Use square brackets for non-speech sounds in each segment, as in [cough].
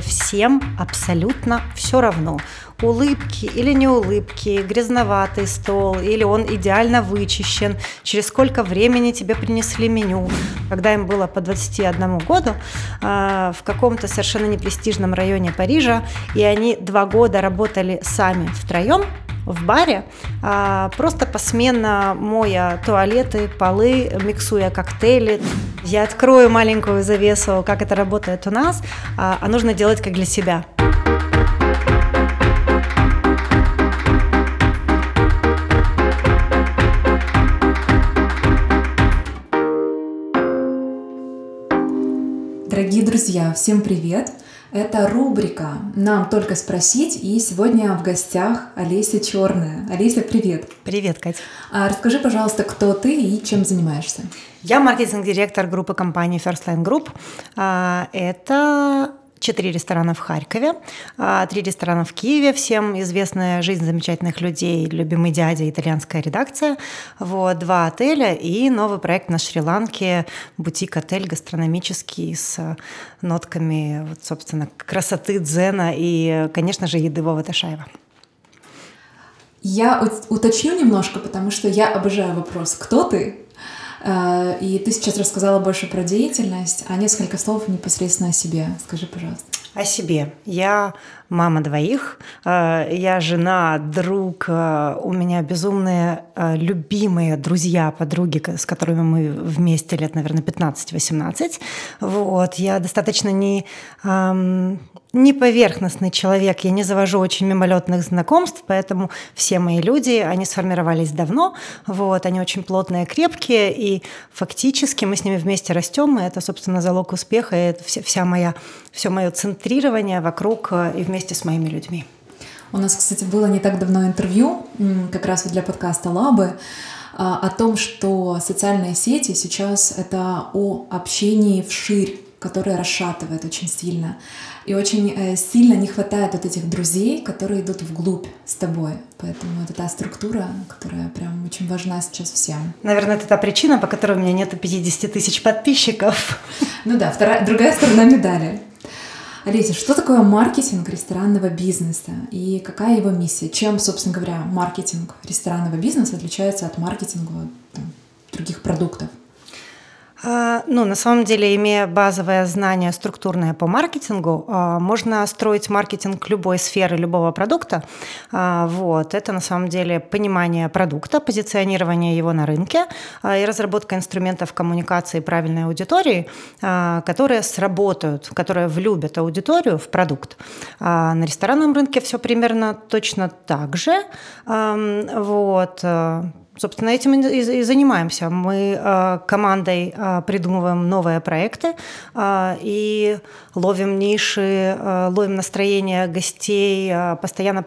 Всем абсолютно все равно. Улыбки или не улыбки, грязноватый стол, или он идеально вычищен, через сколько времени тебе принесли меню. Когда им было по 21 году э, в каком-то совершенно непрестижном районе Парижа, и они два года работали сами втроем, в баре, а, просто посменно моя туалеты, полы, миксуя коктейли. Я открою маленькую завесу, как это работает у нас, а, а нужно делать как для себя. Дорогие друзья, всем привет! Это рубрика «Нам только спросить», и сегодня в гостях Олеся Черная. Олеся, привет! Привет, Катя! А расскажи, пожалуйста, кто ты и чем занимаешься? Я маркетинг-директор группы компании First Line Group. А, это четыре ресторана в Харькове, а, три ресторана в Киеве, всем известная «Жизнь замечательных людей», «Любимый дядя», итальянская редакция, вот, два отеля и новый проект на Шри-Ланке, бутик-отель гастрономический с нотками, вот, собственно, красоты, дзена и, конечно же, еды Вовы Ташаева. Я уточню немножко, потому что я обожаю вопрос «Кто ты?», и ты сейчас рассказала больше про деятельность, а несколько слов непосредственно о себе. Скажи, пожалуйста. О себе. Я мама двоих, э, я жена, друг, э, у меня безумные любимые друзья, подруги, с которыми мы вместе лет, наверное, 15-18. Вот. Я достаточно не не поверхностный человек, я не завожу очень мимолетных знакомств, поэтому все мои люди, они сформировались давно, вот, они очень плотные, крепкие, и фактически мы с ними вместе растем, и это, собственно, залог успеха, и это вся, вся моя, все мое центрирование вокруг э, и вместе с моими людьми. У нас, кстати, было не так давно интервью, как раз для подкаста «Лабы», а, о том, что социальные сети сейчас это о общении вширь, которое расшатывает очень сильно. И очень э, сильно не хватает вот этих друзей, которые идут вглубь с тобой. Поэтому это та структура, которая прям очень важна сейчас всем. Наверное, это та причина, по которой у меня нет 50 тысяч подписчиков. [laughs] Ну да, вторая, другая сторона медали. Олеся, что такое маркетинг ресторанного бизнеса и какая его миссия? Чем, собственно говоря, маркетинг ресторанного бизнеса отличается от маркетинга там, других продуктов? А, ну, на самом деле, имея базовое знание структурное по маркетингу, а, можно строить маркетинг любой сферы, любого продукта. А, вот. Это на самом деле понимание продукта, позиционирование его на рынке и разработка инструментов коммуникации правильной аудитории, которые сработают, которые влюбят аудиторию в продукт. На ресторанном рынке все примерно точно так же. Вот Собственно, этим и занимаемся. Мы э, командой э, придумываем новые проекты э, и ловим ниши, ловим настроение гостей, постоянно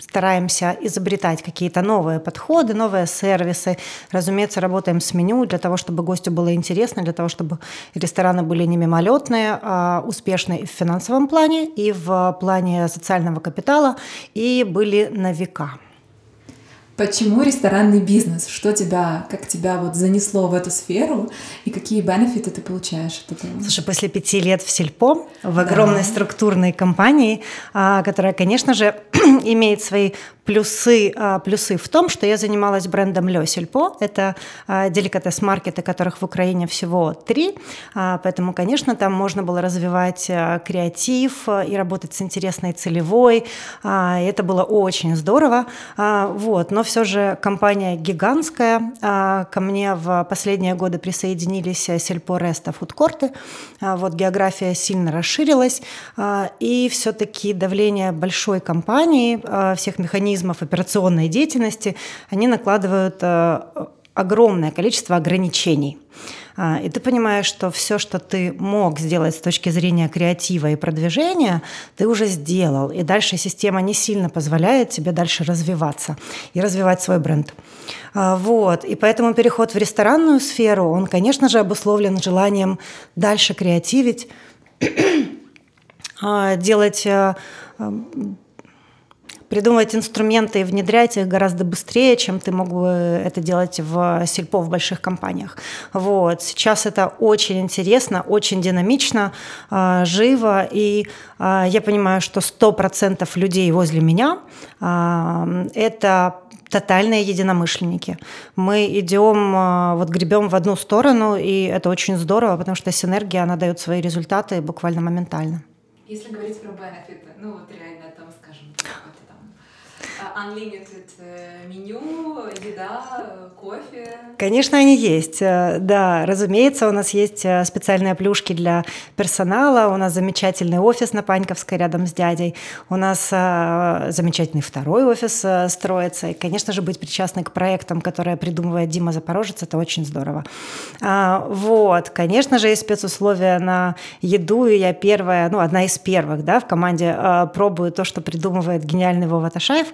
стараемся изобретать какие-то новые подходы, новые сервисы. Разумеется, работаем с меню для того, чтобы гостю было интересно, для того, чтобы рестораны были не мимолетные, а успешные и в финансовом плане, и в плане социального капитала, и были на века. Почему ресторанный бизнес? Что тебя, как тебя вот занесло в эту сферу и какие бенефиты ты получаешь от этого? Слушай, после пяти лет в Сельпо, в огромной да. структурной компании, а, которая, конечно же, [clears throat] имеет свои плюсы, а, плюсы в том, что я занималась брендом Лё Сельпо. Это а, деликатес-маркеты, которых в Украине всего три. Поэтому, конечно, там можно было развивать креатив и работать с интересной целевой. Это было очень здорово. Вот. Но все же компания гигантская. Ко мне в последние годы присоединились Сельпо Реста фудкорты. Вот география сильно расширилась. И все-таки давление большой компании, всех механизмов операционной деятельности, они накладывают э, огромное количество ограничений. А, и ты понимаешь, что все, что ты мог сделать с точки зрения креатива и продвижения, ты уже сделал. И дальше система не сильно позволяет тебе дальше развиваться и развивать свой бренд. А, вот. И поэтому переход в ресторанную сферу, он, конечно же, обусловлен желанием дальше креативить, [clears throat] а, делать придумывать инструменты и внедрять их гораздо быстрее, чем ты мог бы это делать в сельпо, в больших компаниях. Вот. Сейчас это очень интересно, очень динамично, а, живо, и а, я понимаю, что 100% людей возле меня а, – это тотальные единомышленники. Мы идем, вот гребем в одну сторону, и это очень здорово, потому что синергия, она дает свои результаты буквально моментально. Если говорить про бенефиты, ну вот реально unlimited э, меню, еда, кофе? Конечно, они есть. Э, да, разумеется, у нас есть э, специальные плюшки для персонала, у нас замечательный офис на Паньковской рядом с дядей, у нас замечательный второй офис строится, и, конечно же, быть причастной к проектам, которые придумывает Дима Запорожец, это очень здорово. А, вот, конечно же, есть спецусловия на еду, и я первая, ну, одна из первых, да, в команде пробую то, что придумывает гениальный Вова Ташаев,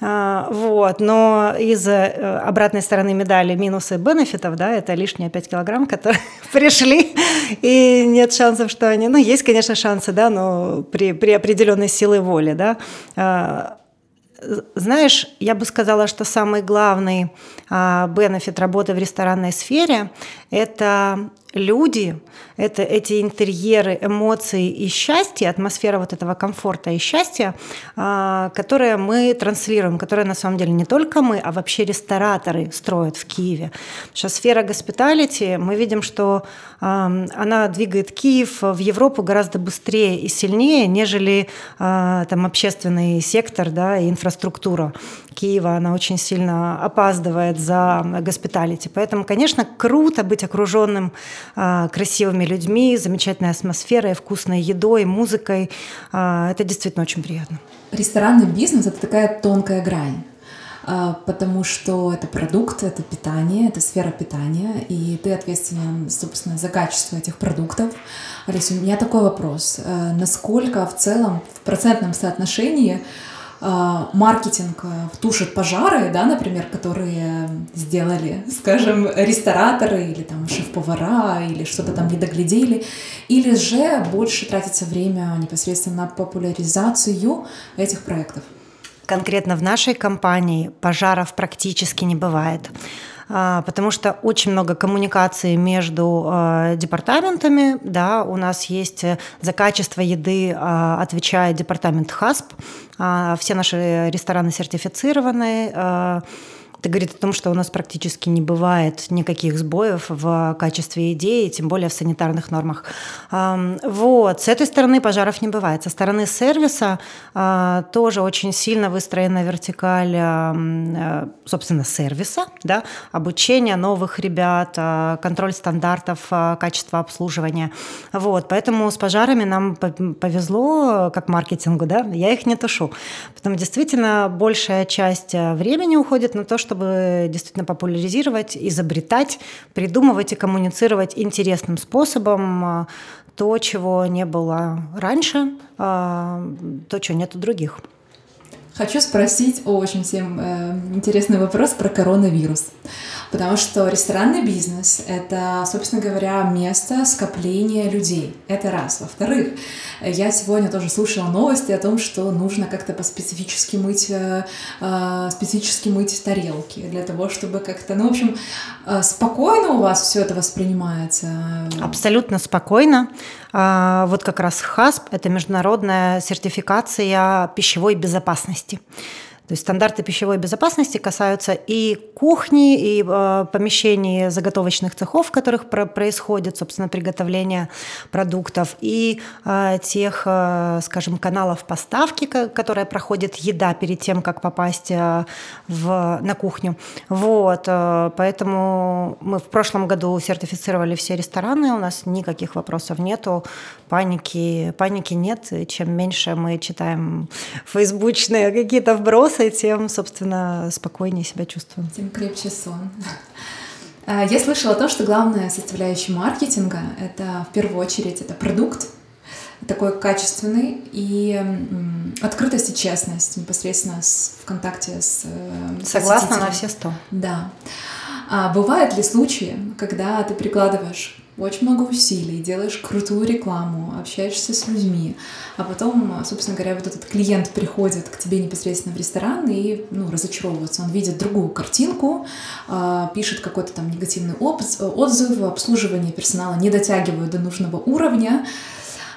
вот. Но из э, обратной стороны медали минусы бенефитов, да, это лишние 5 килограмм, которые [laughs] пришли, и нет шансов, что они... Ну, есть, конечно, шансы, да, но при, при определенной силе воли, да. А, знаешь, я бы сказала, что самый главный а, бенефит работы в ресторанной сфере – это люди, это эти интерьеры, эмоции и счастье, атмосфера вот этого комфорта и счастья, а, которые мы транслируем, которые на самом деле не только мы, а вообще рестораторы строят в Киеве. Сейчас сфера госпиталити, мы видим, что она двигает Киев в Европу гораздо быстрее и сильнее, нежели а, там общественный сектор да, и инфраструктура Киева. Она очень сильно опаздывает за госпиталити. Поэтому, конечно, круто быть окруженным красивыми людьми, замечательной атмосферой, вкусной едой, музыкой. А, это действительно очень приятно. Ресторанный бизнес — это такая тонкая грань а, потому что это продукт, это питание, это сфера питания, и ты ответственен, собственно, за качество этих продуктов. Алиса, у меня такой вопрос. Насколько в целом, в процентном соотношении а, маркетинг э, тушит пожары, да, например, которые сделали, скажем, рестораторы или там шеф-повара или что-то там не доглядели, или же больше тратится время непосредственно на популяризацию этих проектов? Конкретно в нашей компании пожаров практически не бывает. А, потому что очень много коммуникации между а, департаментами. Да, у нас есть э, за качество еды а, отвечает департамент ХАСП. Все наши рестораны сертифицированы это говорит о том, что у нас практически не бывает никаких сбоев в качестве идеи, тем более в санитарных нормах. Вот. С этой стороны пожаров не бывает. Со стороны сервиса а, тоже очень сильно выстроена вертикаль, э, собственно, сервиса, да, обучения новых ребят, а, контроль стандартов а, качества обслуживания. Вот. Поэтому с пожарами нам повезло, как маркетингу, да, я их не тушу. Потому действительно большая часть э, времени уходит на то, что чтобы действительно популяризировать, изобретать, придумывать и коммуницировать интересным способом а, то, чего не было раньше, а, то, чего нет у других. Хочу спросить очень всем э, интересный вопрос про коронавирус. Потому что ресторанный бизнес — это, собственно говоря, место скопления людей. Это раз. Во-вторых, я сегодня тоже слушала новости о том, что нужно как-то по-специфически мыть, э, э, специфически мыть тарелки для того, чтобы как-то, ну, в общем, э, спокойно у вас все это воспринимается? Абсолютно спокойно. А, вот как раз ХАСП – это международная сертификация пищевой безопасности. То есть стандарты пищевой безопасности касаются и кухни, и э, помещений заготовочных цехов, в которых про- происходит, собственно, приготовление продуктов, и э, тех, э, скажем, каналов поставки, которые проходит еда перед тем, как попасть э, в, на кухню. Вот, э, поэтому мы в прошлом году сертифицировали все рестораны, у нас никаких вопросов нету, паники, паники нет. Чем меньше мы читаем фейсбучные какие-то вбросы, и тем, собственно, спокойнее себя чувствуем. Тем крепче сон. А, я слышала то, что главная составляющая маркетинга — это в первую очередь это продукт, такой качественный и открытость и честность непосредственно с, в контакте с э, Согласна на все сто. Да. А бывают ли случаи, когда ты прикладываешь очень много усилий, делаешь крутую рекламу, общаешься с людьми, а потом, собственно говоря, вот этот клиент приходит к тебе непосредственно в ресторан и ну, разочаровывается. Он видит другую картинку, а, пишет какой-то там негативный отзыв, обслуживание персонала не дотягивают до нужного уровня.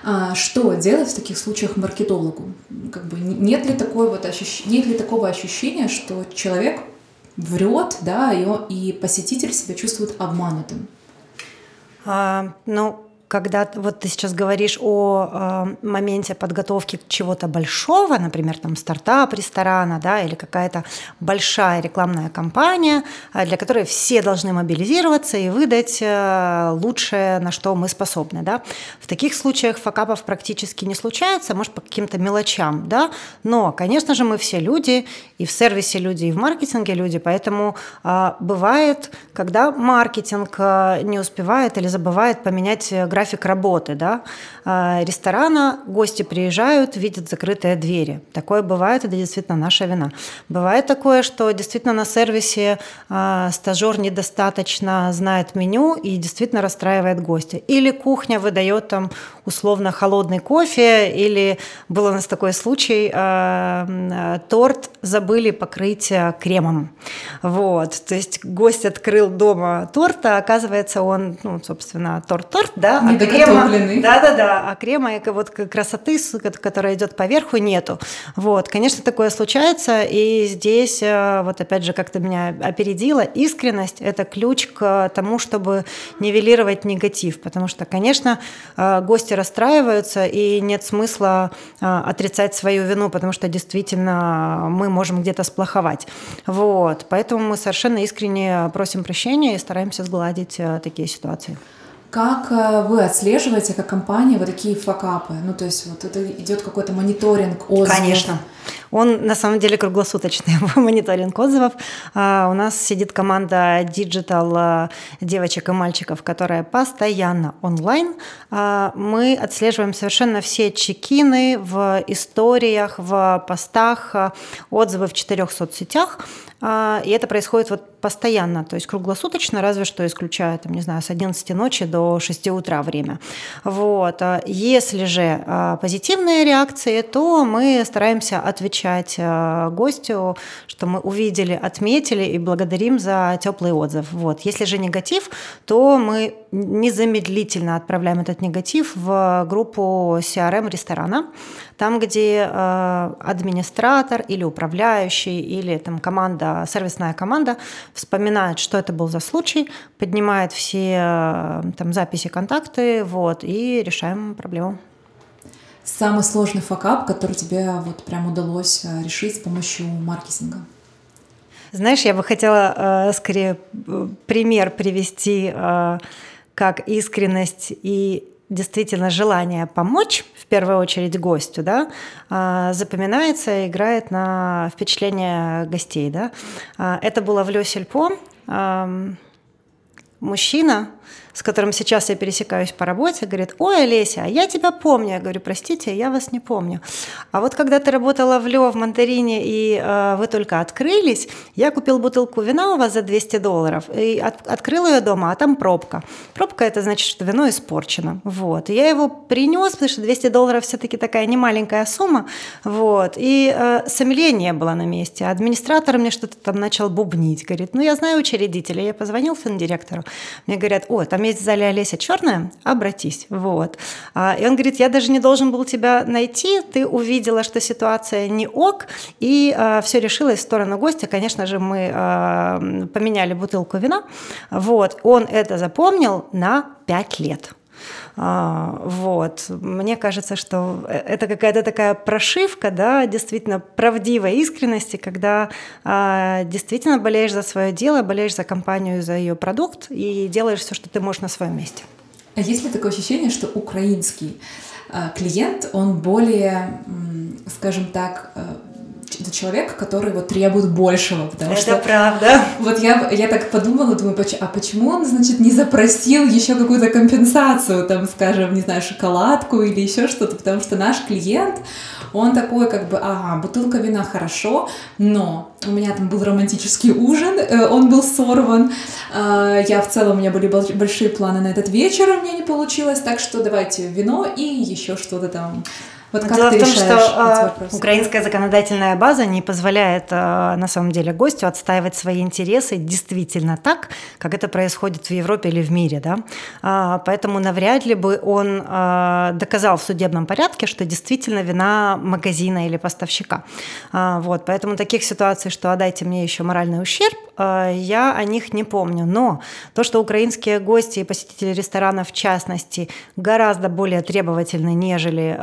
А, что делать в таких случаях маркетологу? Как бы нет ли, такой вот ощущ... нет ли такого ощущения, что человек врет, да, и, и посетитель себя чувствует обманутым? А, ну, когда вот ты сейчас говоришь о э, моменте подготовки чего-то большого, например, там стартап ресторана, да, или какая-то большая рекламная кампания, э, для которой все должны мобилизироваться и выдать э, лучшее, на что мы способны, да. В таких случаях факапов практически не случается, может по каким-то мелочам, да, но, конечно же, мы все люди, и в сервисе люди, и в маркетинге люди, поэтому э, бывает, когда маркетинг э, не успевает или забывает поменять график работы, да, а, ресторана гости приезжают, видят закрытые двери. Такое бывает, это действительно наша вина. Бывает такое, что действительно на сервисе а, стажер недостаточно знает меню и действительно расстраивает гостя. Или кухня выдает там условно холодный кофе, или был у нас такой случай, а, торт забыли покрыть кремом. Вот, то есть гость открыл дома торт, а оказывается он, ну, собственно, торт-торт, да, а крема, да-да-да, а крема и вот красоты, которая идет поверху, нету. Вот, конечно, такое случается, и здесь, э, вот опять же, как-то меня опередила, искренность – это ключ к тому, чтобы нивелировать негатив, потому что, конечно, э, гости расстраиваются, и нет смысла э, отрицать свою вину, потому что действительно мы можем где-то сплоховать. Вот, поэтому мы совершенно искренне просим прощения и стараемся сгладить такие ситуации. Как э, вы отслеживаете, как компания, вот такие факапы? Ну, то есть вот это идет какой-то мониторинг отзывов? Конечно. Он на самом деле круглосуточный [laughs] мониторинг отзывов. А, у нас сидит команда digital девочек и мальчиков, которая постоянно онлайн. А, мы отслеживаем совершенно все чекины в историях, в постах, отзывы в четырех соцсетях. А, и это происходит вот постоянно, то есть круглосуточно, разве что исключая, там, не знаю, с 11 ночи до 6 утра время. Вот. А если же а, позитивные реакции, то мы стараемся отвечать гостю, что мы увидели, отметили и благодарим за теплый отзыв. Вот. Если же негатив, то мы незамедлительно отправляем этот негатив в группу CRM ресторана, там, где администратор или управляющий, или там команда, сервисная команда вспоминает, что это был за случай, поднимает все э, там записи, контакты, вот, и решаем проблему. Самый сложный факап, который тебе вот прям удалось э, решить с помощью маркетинга? Знаешь, я бы хотела э, скорее э, пример привести, э, как искренность и действительно желание помочь, в первую очередь гостю, да, а, запоминается и играет на впечатление гостей. Да. А, это было в Ле Сельпо. Мужчина с которым сейчас я пересекаюсь по работе, говорит, ой, Олеся, а я тебя помню. Я говорю, простите, я вас не помню. А вот когда ты работала в Лё в Мандарине, и э, вы только открылись, я купил бутылку вина у вас за 200 долларов, и от, открыл ее дома, а там пробка. Пробка – это значит, что вино испорчено. Вот. И я его принес, потому что 200 долларов все-таки такая немаленькая сумма. Вот. И э, сомелье не было на месте. Администратор мне что-то там начал бубнить. Говорит, ну, я знаю учредителя. Я позвонил финдиректору. Мне говорят, о, там есть в зале Олеся Черная, обратись. Вот. А, и он говорит, я даже не должен был тебя найти, ты увидела, что ситуация не ок, и а, все решилось в сторону гостя. Конечно же, мы а, поменяли бутылку вина. Вот. Он это запомнил на пять лет. Вот. Мне кажется, что это какая-то такая прошивка, да, действительно правдивой искренности, когда действительно болеешь за свое дело, болеешь за компанию, за ее продукт и делаешь все, что ты можешь на своем месте. А есть ли такое ощущение, что украинский клиент, он более, скажем так, просто человек, который вот требует большего, потому Это что... правда. Вот я, я так подумала, думаю, а почему он, значит, не запросил еще какую-то компенсацию, там, скажем, не знаю, шоколадку или еще что-то, потому что наш клиент, он такой как бы, ага, бутылка вина хорошо, но у меня там был романтический ужин, э, он был сорван, э, я в целом, у меня были большие планы на этот вечер, у меня не получилось, так что давайте вино и еще что-то там вот как Дело ты в том, что э, украинская законодательная база не позволяет э, на самом деле гостю отстаивать свои интересы действительно так, как это происходит в Европе или в мире. Да? Э, поэтому навряд ли бы он доказал в судебном порядке, что действительно вина магазина или поставщика. Вот, поэтому таких ситуаций, что отдайте мне еще моральный ущерб, я о них не помню. Но то, что украинские гости и посетители ресторанов в частности гораздо более требовательны, нежели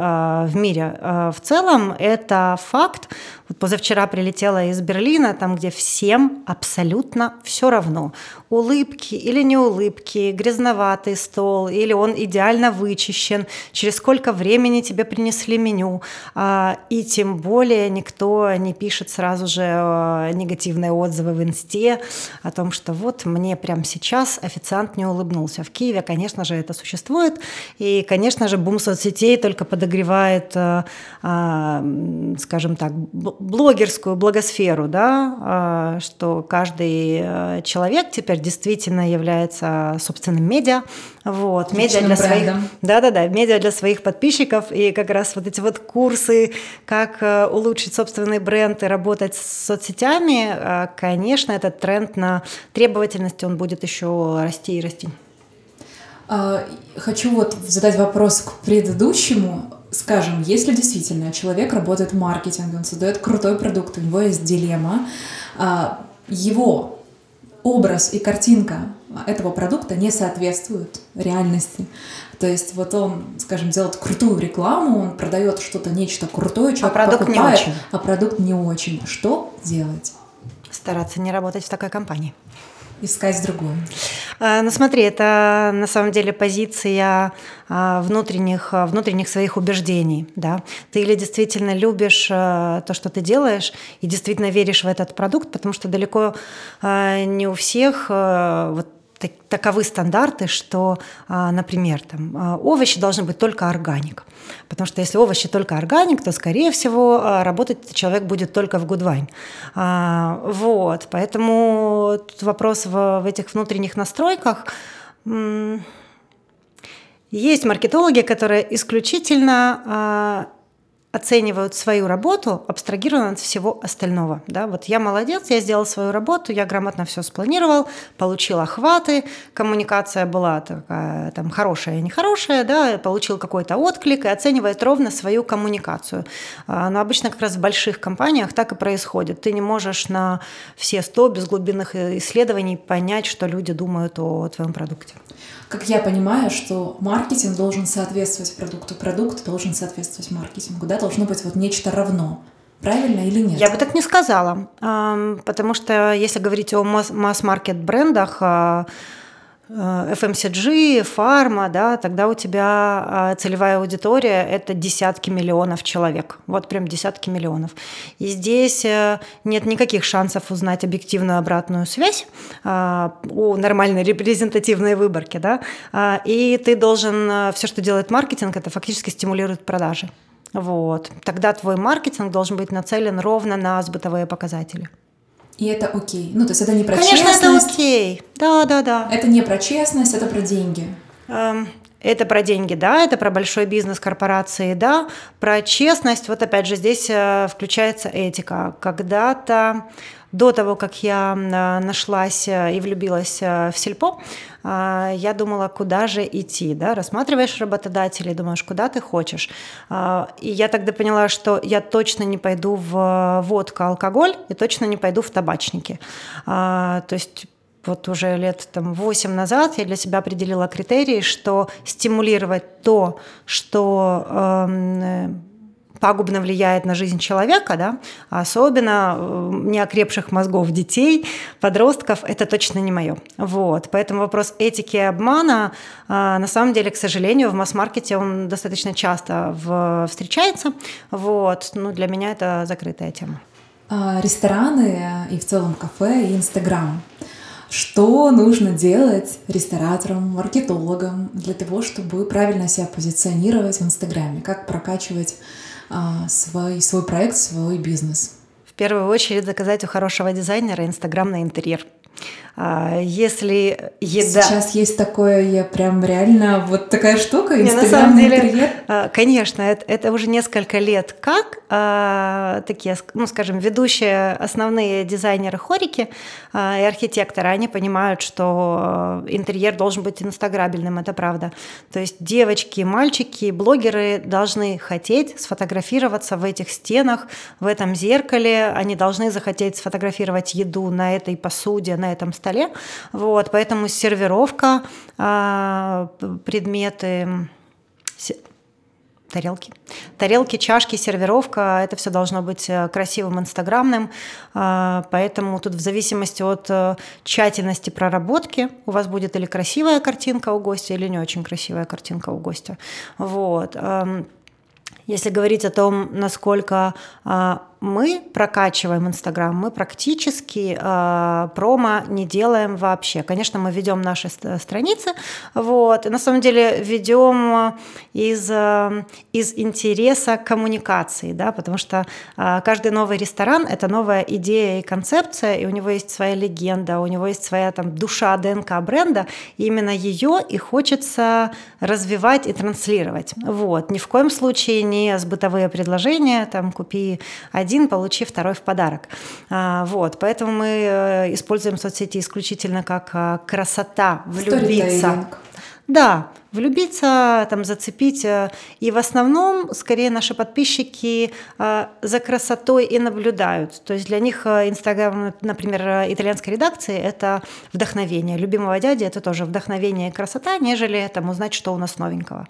в мире э, в целом, это факт. Вот позавчера прилетела из Берлина, там, где всем абсолютно все равно. Улыбки или не улыбки, грязноватый стол, или он идеально вычищен, через сколько времени тебе принесли меню. А, и тем более никто не пишет сразу же э, негативные отзывы в инсте о том, что вот мне прямо сейчас официант не улыбнулся. В Киеве, конечно же, это существует. И, конечно же, бум соцсетей только подогревает, а, скажем так, блогерскую благосферу, да, а, что каждый человек теперь действительно является собственным медиа, вот, медиа для своих, да-да-да, медиа для своих подписчиков, и как раз вот эти вот курсы, как э, улучшить собственный бренд и работать с соцсетями, э, конечно, этот тренд на требовательность, он будет еще расти и расти. А, хочу вот задать вопрос к предыдущему. Скажем, если действительно человек работает он создает крутой продукт, у него есть дилемма, а, его образ и картинка этого продукта не соответствуют реальности. То есть вот он, скажем, делает крутую рекламу, он продает что-то, нечто крутое, человек а продукт покупает, не очень. а продукт не очень. Что делать? Стараться не работать в такой компании искать другую? Ну смотри, это на самом деле позиция а, внутренних, а, внутренних своих убеждений. Да? Ты или действительно любишь то, что ты делаешь, и действительно веришь в этот продукт, потому что далеко не у всех вот таковы стандарты, что, например, там, овощи должны быть только органик. Потому что если овощи только органик, то, скорее всего, работать человек будет только в Гудвайн. Вот, поэтому вопрос в, в этих внутренних настройках есть маркетологи, которые исключительно оценивают свою работу абстрагированно от всего остального. Да? Вот я молодец, я сделал свою работу, я грамотно все спланировал, получил охваты, коммуникация была такая там хорошая, нехорошая, да, получил какой-то отклик и оценивает ровно свою коммуникацию. А, но обычно как раз в больших компаниях так и происходит. Ты не можешь на все сто без глубинных исследований понять, что люди думают о твоем продукте. Как я понимаю, что маркетинг должен соответствовать продукту, продукт должен соответствовать маркетингу, да, должно быть вот нечто равно. Правильно или нет? Я бы так не сказала, потому что если говорить о масс-маркет брендах, а, FMCG, фарма, да, тогда у тебя а, целевая аудитория – это десятки миллионов человек. Вот прям десятки миллионов. И здесь э, нет никаких шансов узнать объективную обратную связь а, у нормальной репрезентативной выборки. Да? А, и ты должен, э, все, что делает маркетинг, это фактически стимулирует продажи. Вот. Тогда твой маркетинг должен быть нацелен ровно на сбытовые показатели. И это окей. Ну, то есть это не про Конечно, честность. Конечно, это окей. Да, да, да. Это не про честность, это про деньги. Эм, это про деньги, да, это про большой бизнес корпорации, да, про честность. Вот опять же здесь э, включается этика. Когда-то до того, как я нашлась э, и влюбилась э, в сельпо, а, я думала, куда же идти, да, рассматриваешь работодателей, думаешь, куда ты хочешь. А, и я тогда поняла, что я точно не пойду в водку, алкоголь и точно не пойду в табачники. А, то есть вот уже лет там, 8 назад я для себя определила критерии, что стимулировать то, что э, пагубно влияет на жизнь человека, да, особенно э, неокрепших мозгов детей, подростков, это точно не мое. Вот. Поэтому вопрос этики и обмана, а, на самом деле, к сожалению, в масс-маркете он достаточно часто встречается. Вот. Ну, для меня это закрытая тема. а, рестораны и в целом кафе и Инстаграм. Что нужно делать рестораторам, маркетологам для того, чтобы правильно себя позиционировать в Инстаграме? Как прокачивать свой, свой проект, свой бизнес? В первую очередь заказать у хорошего дизайнера инстаграмный интерьер. А, если еда... Сейчас есть такое, я прям реально вот такая штука, Не, на самом деле, интерьер. А, конечно, это, это уже несколько лет как а, такие, ну, скажем, ведущие основные дизайнеры хорики а, и архитекторы, они понимают, что интерьер должен быть инстаграбельным, это правда. То есть девочки, мальчики, блогеры должны хотеть сфотографироваться в этих стенах, в этом зеркале, они должны захотеть сфотографировать еду на этой посуде, на этом столе, столе. Вот, поэтому сервировка, а, предметы, тарелки. Тарелки, чашки, сервировка, это все должно быть э, красивым, инстаграмным. А, поэтому тут в зависимости от э, тщательности проработки у вас будет или красивая картинка у гостя, или не очень красивая картинка у гостя. Вот. Если говорить о том, насколько а, мы прокачиваем Инстаграм, мы практически э, промо не делаем вообще. Конечно, мы ведем наши страницы, вот, и на самом деле ведем из, э, из интереса коммуникации, да, потому что э, каждый новый ресторан – это новая идея и концепция, и у него есть своя легенда, у него есть своя там душа ДНК бренда, и именно ее и хочется развивать и транслировать. Вот. Ни в коем случае не с бытовые предложения, там, купи один один, получи второй в подарок. А, вот, поэтому мы э, используем соцсети исключительно как а, красота, влюбиться. Да, влюбиться, там, зацепить. Э, и в основном, скорее, наши подписчики э, за красотой и наблюдают. То есть для них Инстаграм, например, итальянской редакции – это вдохновение. Любимого дяди – это тоже вдохновение и красота, нежели там, узнать, что у нас новенького.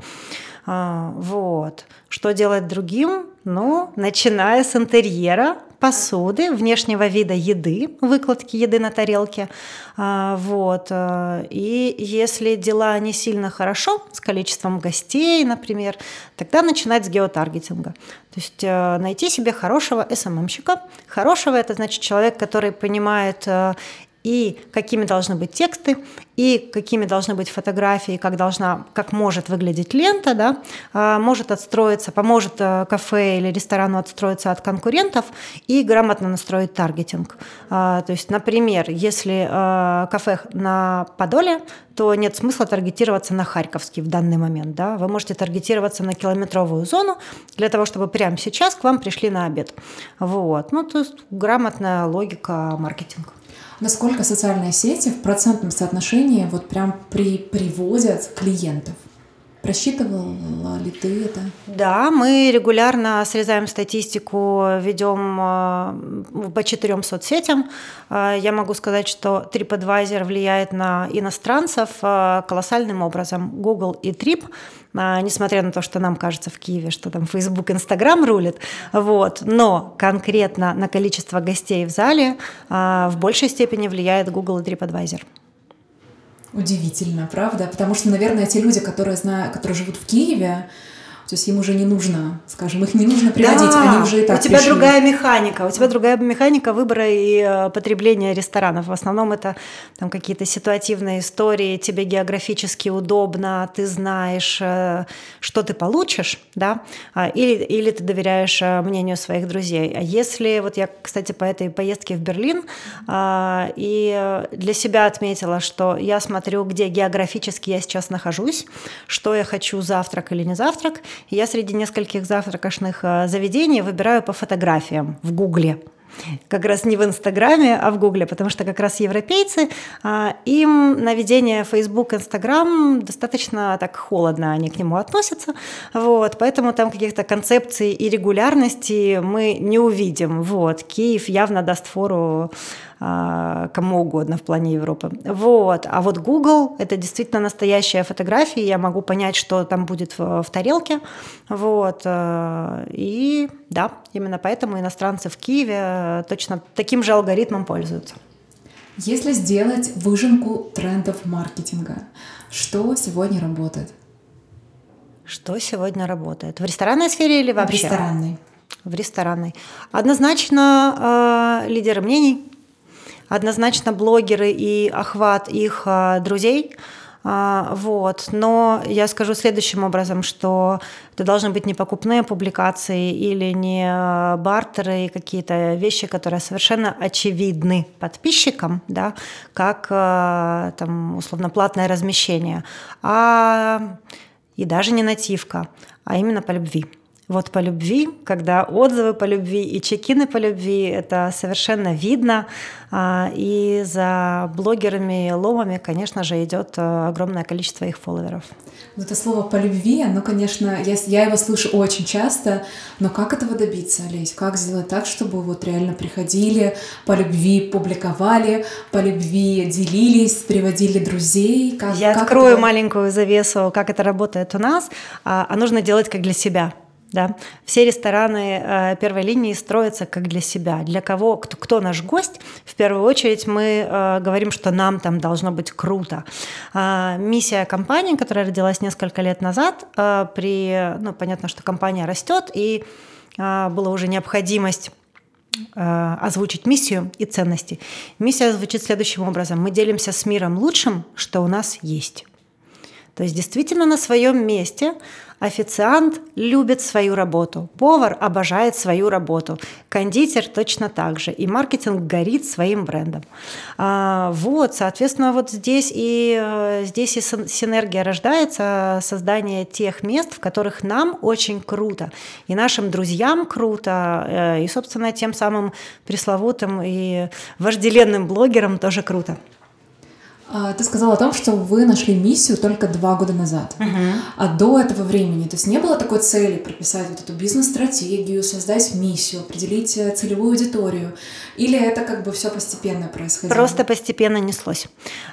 А, вот. Что делать другим? Ну, начиная с интерьера, посуды, внешнего вида еды, выкладки еды на тарелке. А, вот. Э, и если дела не сильно хорошо, с количеством гостей, например, тогда начинать с геотаргетинга. То есть э, найти себе хорошего СММщика. Хорошего – это значит человек, который понимает э, и какими должны быть тексты, и какими должны быть фотографии, как должна, как может выглядеть лента, да, а, может отстроиться, поможет э, кафе или ресторану отстроиться от конкурентов и грамотно настроить таргетинг. А, то есть, например, если э, кафе на Подоле, то нет смысла таргетироваться на Харьковский в данный момент. Да? Вы можете таргетироваться на километровую зону для того, чтобы прямо сейчас к вам пришли на обед. Вот. Ну, то есть грамотная логика маркетинга. Насколько социальные сети в процентном соотношении вот прям при, привозят клиентов? Просчитывала ли ты это? Да, мы регулярно срезаем статистику, ведем э, по четырем соцсетям. Э, я могу сказать, что TripAdvisor влияет на иностранцев э, колоссальным образом. Google и Trip несмотря на то, что нам кажется в Киеве, что там Facebook, Instagram рулит, вот, но конкретно на количество гостей в зале в большей степени влияет Google и TripAdvisor. Удивительно, правда? Потому что, наверное, те люди, которые знают, которые живут в Киеве, то есть им уже не нужно, скажем, их не нужно приводить, да, они уже и так У тебя пришли. другая механика, у тебя другая механика выбора и э, потребления ресторанов. В основном это там какие-то ситуативные истории, тебе географически удобно, ты знаешь, э, что ты получишь, да, а, или, или ты доверяешь э, мнению своих друзей. А если, вот я, кстати, по этой поездке в Берлин, а, и для себя отметила, что я смотрю, где географически я сейчас нахожусь, что я хочу завтрак или не завтрак, я среди нескольких завтракашных э, заведений выбираю по фотографиям в Гугле. Как раз не в Инстаграме, а в Гугле, потому что как раз европейцы, а, им на ведение Facebook, Инстаграм достаточно так холодно они к нему относятся, вот, поэтому там каких-то концепций и регулярности мы не увидим, вот, Киев явно даст фору кому угодно в плане Европы. Вот. А вот Google – это действительно настоящая фотография, я могу понять, что там будет в, в тарелке. Вот. Э, и да, именно поэтому иностранцы в Киеве точно таким же алгоритмом пользуются. Если сделать выжимку трендов маркетинга, что сегодня работает? Что сегодня работает? В ресторанной сфере или вообще? В ресторанной. в ресторанной. Однозначно лидеры мнений, однозначно блогеры и охват их друзей – а, вот. Но я скажу следующим образом, что это должны быть не покупные публикации или не бартеры и какие-то вещи, которые совершенно очевидны подписчикам, да, как а, там, условно платное размещение, а и даже не нативка, а именно по любви. Вот по любви, когда отзывы по любви и чекины по любви, это совершенно видно. А, и за блогерами ломами, конечно же, идет э, огромное количество их фолловеров. Это слово по любви, оно, конечно, я, я его слышу очень часто, но как этого добиться, Олесь? Как сделать так, чтобы вот реально приходили, по любви публиковали, по любви делились, приводили друзей? Как, я как открою это... маленькую завесу, как это работает у нас, а, а нужно делать как для себя. Да? Все рестораны э, первой линии строятся как для себя. Для кого, кто, кто наш гость, в первую очередь мы э, говорим, что нам там должно быть круто. Э, миссия компании, которая родилась несколько лет назад, э, при, ну, понятно, что компания растет, и э, была уже необходимость э, озвучить миссию и ценности. Миссия звучит следующим образом. Мы делимся с миром лучшим, что у нас есть. То есть действительно на своем месте Официант любит свою работу, повар обожает свою работу, кондитер точно так же, и маркетинг горит своим брендом. А, вот, соответственно, вот здесь и, э, здесь и синергия рождается, создание тех мест, в которых нам очень круто, и нашим друзьям круто, э, и, собственно, тем самым пресловутым и вожделенным блогерам тоже круто. А, ты сказала о том, что вы нашли миссию только два года назад. Угу. А до этого времени, то есть не было такой цели прописать вот эту бизнес-стратегию, создать миссию, определить э, целевую аудиторию? Или это как бы все постепенно происходило? Просто постепенно неслось.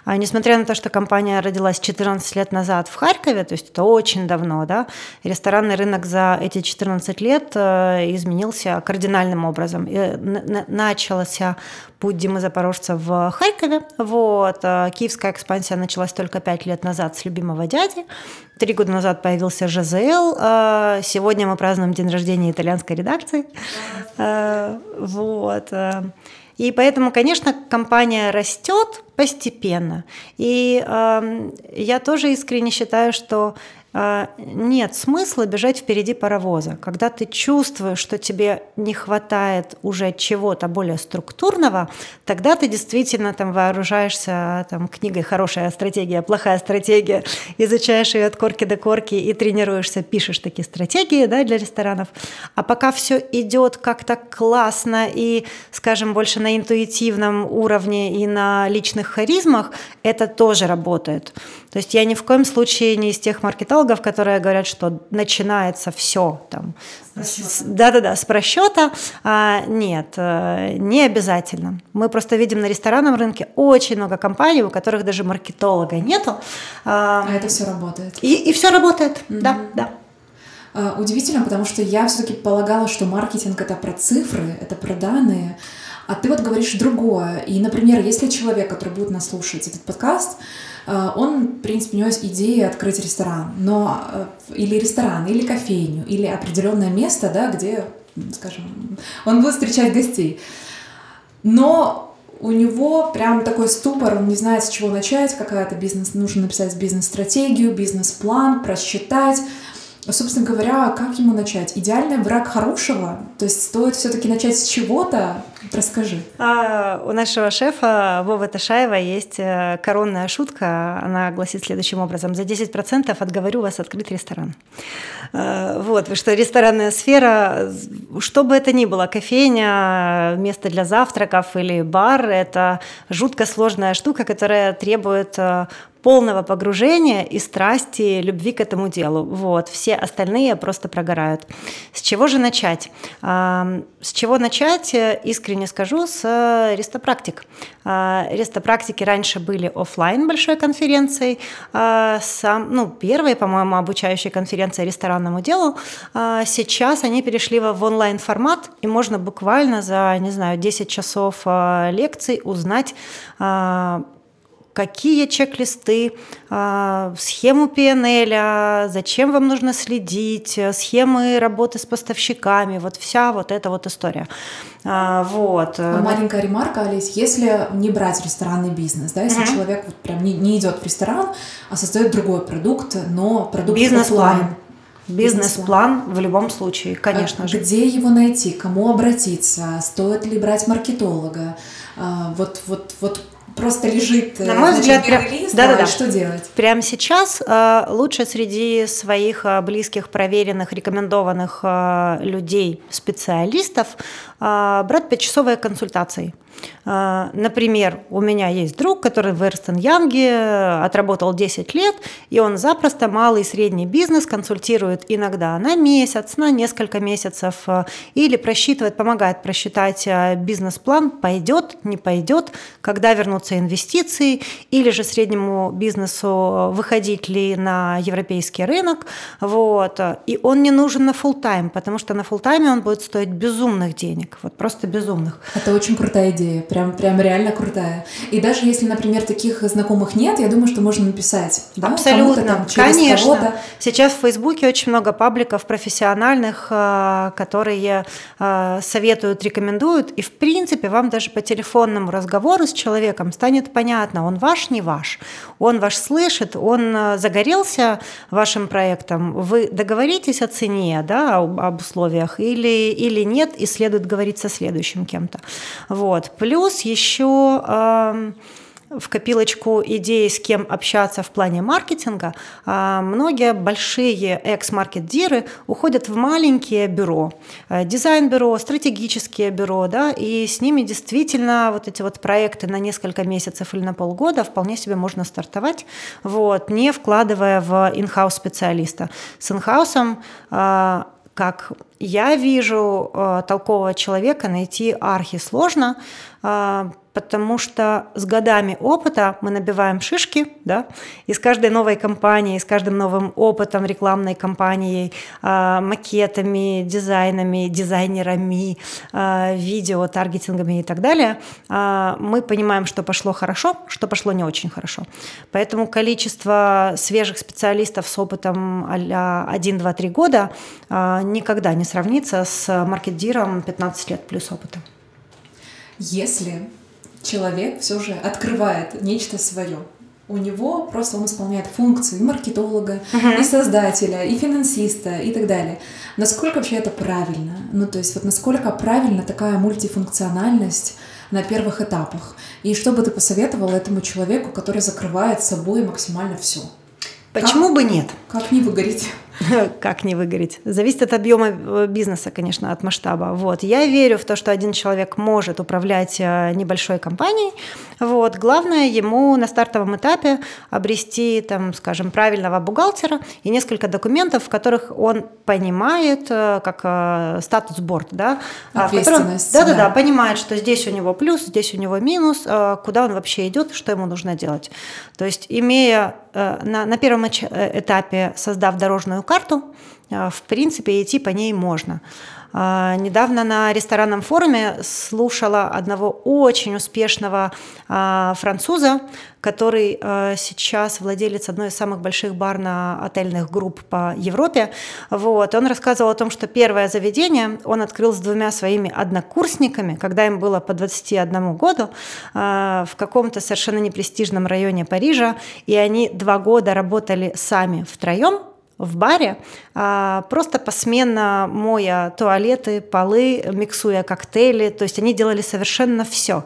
А, несмотря на то, что компания родилась 14 лет назад в Харькове, то есть это очень давно, да, ресторанный рынок за эти 14 лет э, изменился кардинальным образом. И начался путь Димы Запорожца в Харькове. Вот. А киевская экспансия началась только пять лет назад с любимого дяди. Три года назад появился ЖЗЛ. А сегодня мы празднуем день рождения итальянской редакции. А, вот. И поэтому, конечно, компания растет постепенно. И э, я тоже искренне считаю, что а, нет смысла бежать впереди паровоза. Когда ты чувствуешь, что тебе не хватает уже чего-то более структурного, тогда ты действительно там вооружаешься там, книгой «Хорошая стратегия», «Плохая стратегия», изучаешь ее от корки до корки и тренируешься, пишешь такие стратегии да, для ресторанов. А пока все идет как-то классно и, скажем, больше на интуитивном уровне и на личных харизмах, это тоже работает. То есть я ни в коем случае не из тех маркетологов, которые говорят, что начинается все там. Да-да-да, с просчета. А, нет, э, не обязательно. Мы просто видим на ресторанном рынке очень много компаний, у которых даже маркетолога нету. А, а это все работает. И, и все работает, mm-hmm. да, да. А, удивительно, потому что я все-таки полагала, что маркетинг это про цифры, это про данные. А ты вот говоришь другое. И, например, если человек, который будет нас слушать этот подкаст, он, в принципе, у него есть идея открыть ресторан, но э, или ресторан, или кофейню, или определенное место, да, где, скажем, он будет встречать гостей. Но у него прям такой ступор, он не знает, с чего начать, какая-то бизнес, нужно написать бизнес-стратегию, бизнес-план, просчитать, собственно говоря, как ему начать? Идеальный враг хорошего? То есть стоит все-таки начать с чего-то? Расскажи. А, у нашего шефа Вовы Ташаева есть э, коронная шутка. Она гласит следующим образом. За 10% отговорю вас открыть ресторан. А, вот, что ресторанная сфера, что бы это ни было, кофейня, место для завтраков или бар, это жутко сложная штука, которая требует э, полного погружения и страсти, любви к этому делу. Вот. Все остальные просто прогорают. С чего же начать? С чего начать, э, искренне скажу, с э, рестопрактик. А, рестопрактики раньше были офлайн большой конференцией, а, сам, ну, первой, по-моему, обучающей конференции ресторанному делу. А, сейчас они перешли в онлайн формат, и можно буквально за, не знаю, 10 часов лекций узнать какие чек-листы, а, схему PNL, зачем вам нужно следить, схемы работы с поставщиками, вот вся вот эта вот история. А, вот. Маленькая ремарка, Олесь, если не брать ресторанный бизнес, да, если mm-hmm. человек вот прям не, не идет в ресторан, а создает другой продукт, но продукт Бизнес-план. Бизнес-план в любом случае, конечно же. Где его найти, кому обратиться, стоит ли брать маркетолога? А, вот, вот, вот просто лежит на мой значит, взгляд прям... лист, да, да, да. что делать? Прямо сейчас э, лучше среди своих э, близких, проверенных, рекомендованных э, людей, специалистов э, брать пятичасовые консультации. А, например, у меня есть друг, который в Эрстон Янге отработал 10 лет, и он запросто малый и средний бизнес консультирует иногда на месяц, на несколько месяцев, а, или просчитывает, помогает просчитать а, бизнес-план, пойдет, не пойдет, когда вернутся инвестиции, или же среднему бизнесу выходить ли на европейский рынок. Вот. И он не нужен на full тайм потому что на full тайме он будет стоить безумных денег, вот просто безумных. Это очень крутая идея идея, прям, прям реально крутая. И даже если, например, таких знакомых нет, я думаю, что можно написать. Да? Абсолютно, там, конечно. Сейчас в Фейсбуке очень много пабликов профессиональных, э, которые э, советуют, рекомендуют, и в принципе вам даже по телефонному разговору с человеком станет понятно, он ваш, не ваш, он ваш слышит, он э, загорелся вашим проектом, вы договоритесь о цене, да, об условиях или, или нет, и следует говорить со следующим кем-то. Вот. Плюс еще в копилочку идей, с кем общаться в плане маркетинга, а, многие большие экс-маркет-диры уходят в маленькие бюро, э, дизайн-бюро, стратегические бюро, да, и с ними действительно вот эти вот проекты на несколько месяцев или на полгода вполне себе можно стартовать, вот, не вкладывая в инхаус специалиста. С инхаусом а, как я вижу, э, толкового человека найти архи сложно, э, потому что с годами опыта мы набиваем шишки, да, и с каждой новой компанией, с каждым новым опытом рекламной кампанией, э, макетами, дизайнами, дизайнерами, видео, таргетингами и так далее, мы понимаем, что пошло хорошо, что пошло не очень хорошо. Поэтому количество свежих специалистов с опытом а 1, 2, 3 года никогда не сравнится с маркетдиром 15 лет плюс опыта. Если человек все же открывает нечто свое, у него просто он исполняет функции и маркетолога, uh-huh. и создателя, и финансиста, и так далее. Насколько вообще это правильно? Ну, то есть вот насколько правильно такая мультифункциональность на первых этапах? И что бы ты посоветовал этому человеку, который закрывает собой максимально все? Почему как, бы нет? Как не выгореть? [laughs] Как не выгореть? Зависит от объема э, бизнеса, конечно, от масштаба. Вот. Я верю в то, что один человек может управлять э, небольшой компанией. Вот. Главное ему на стартовом этапе обрести, там, скажем, правильного бухгалтера и несколько документов, в которых он понимает, э, как статус-борд, да, Ответственность. Да, да, да, понимает, что здесь у него плюс, здесь у него минус, куда он вообще идет, что ему нужно делать. То есть, имея на, на первом этапе, создав дорожную карту, а, в принципе, идти по ней можно. А, недавно на ресторанном форуме слушала одного очень успешного а, француза, который сейчас владелец одной из самых больших барно-отельных групп по Европе. Вот. Он рассказывал о том, что первое заведение он открыл с двумя своими однокурсниками, когда им было по 21 году, в каком-то совершенно непрестижном районе Парижа, и они два года работали сами втроем, в баре, просто посменно моя туалеты, полы, миксуя коктейли, то есть они делали совершенно все.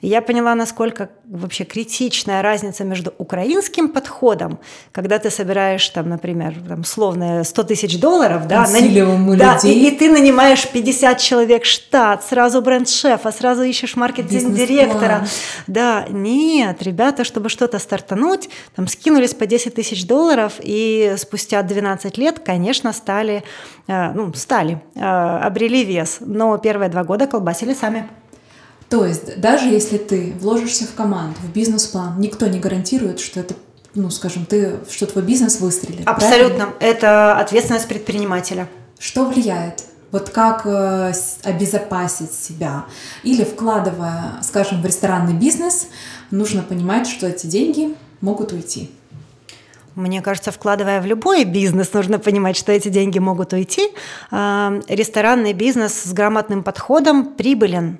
И я поняла, насколько вообще критичная разница между украинским подходом, когда ты собираешь там, например, там, словно 100 тысяч долларов, да, на, да и, и ты нанимаешь 50 человек штат, сразу бренд-шефа, сразу ищешь маркетинг-директора. Да, нет, ребята, чтобы что-то стартануть, там скинулись по 10 тысяч долларов и спустя 12 лет, конечно, стали, э, ну, стали, э, обрели вес. Но первые два года колбасили сами. То есть, даже если ты вложишься в команду, в бизнес-план, никто не гарантирует, что это ну, скажем, ты, что твой бизнес выстрелит. Абсолютно. Правильно? Это ответственность предпринимателя. Что влияет Вот как э, обезопасить себя? Или вкладывая, скажем, в ресторанный бизнес, нужно понимать, что эти деньги могут уйти. Мне кажется, вкладывая в любой бизнес, нужно понимать, что эти деньги могут уйти. А, ресторанный бизнес с грамотным подходом прибылен.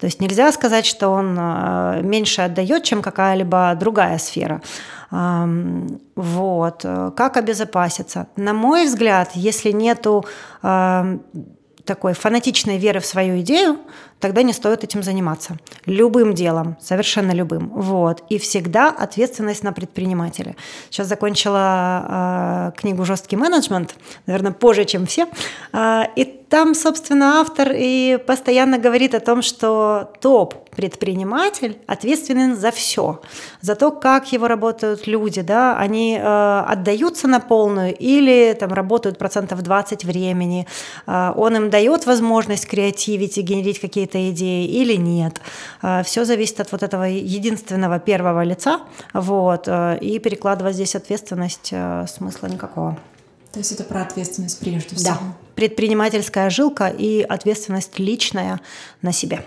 То есть нельзя сказать, что он а, меньше отдает, чем какая-либо другая сфера. Вот. Как обезопаситься? На мой взгляд, если нету такой фанатичной веры в свою идею, тогда не стоит этим заниматься. Любым делом, совершенно любым. Вот. И всегда ответственность на предпринимателя. Сейчас закончила э, книгу «Жесткий менеджмент», наверное, позже, чем все. Э, и там, собственно, автор и постоянно говорит о том, что топ-предприниматель ответственен за все. За то, как его работают люди. Да? Они э, отдаются на полную или там, работают процентов 20 времени. Э, он им дает возможность креативить и генерить какие-то какие-то идеи или нет. А, Все зависит от вот этого единственного первого лица, вот, э, и перекладывать здесь ответственность э, смысла никакого. То есть это про ответственность прежде всего. Да, предпринимательская жилка и ответственность личная на себе.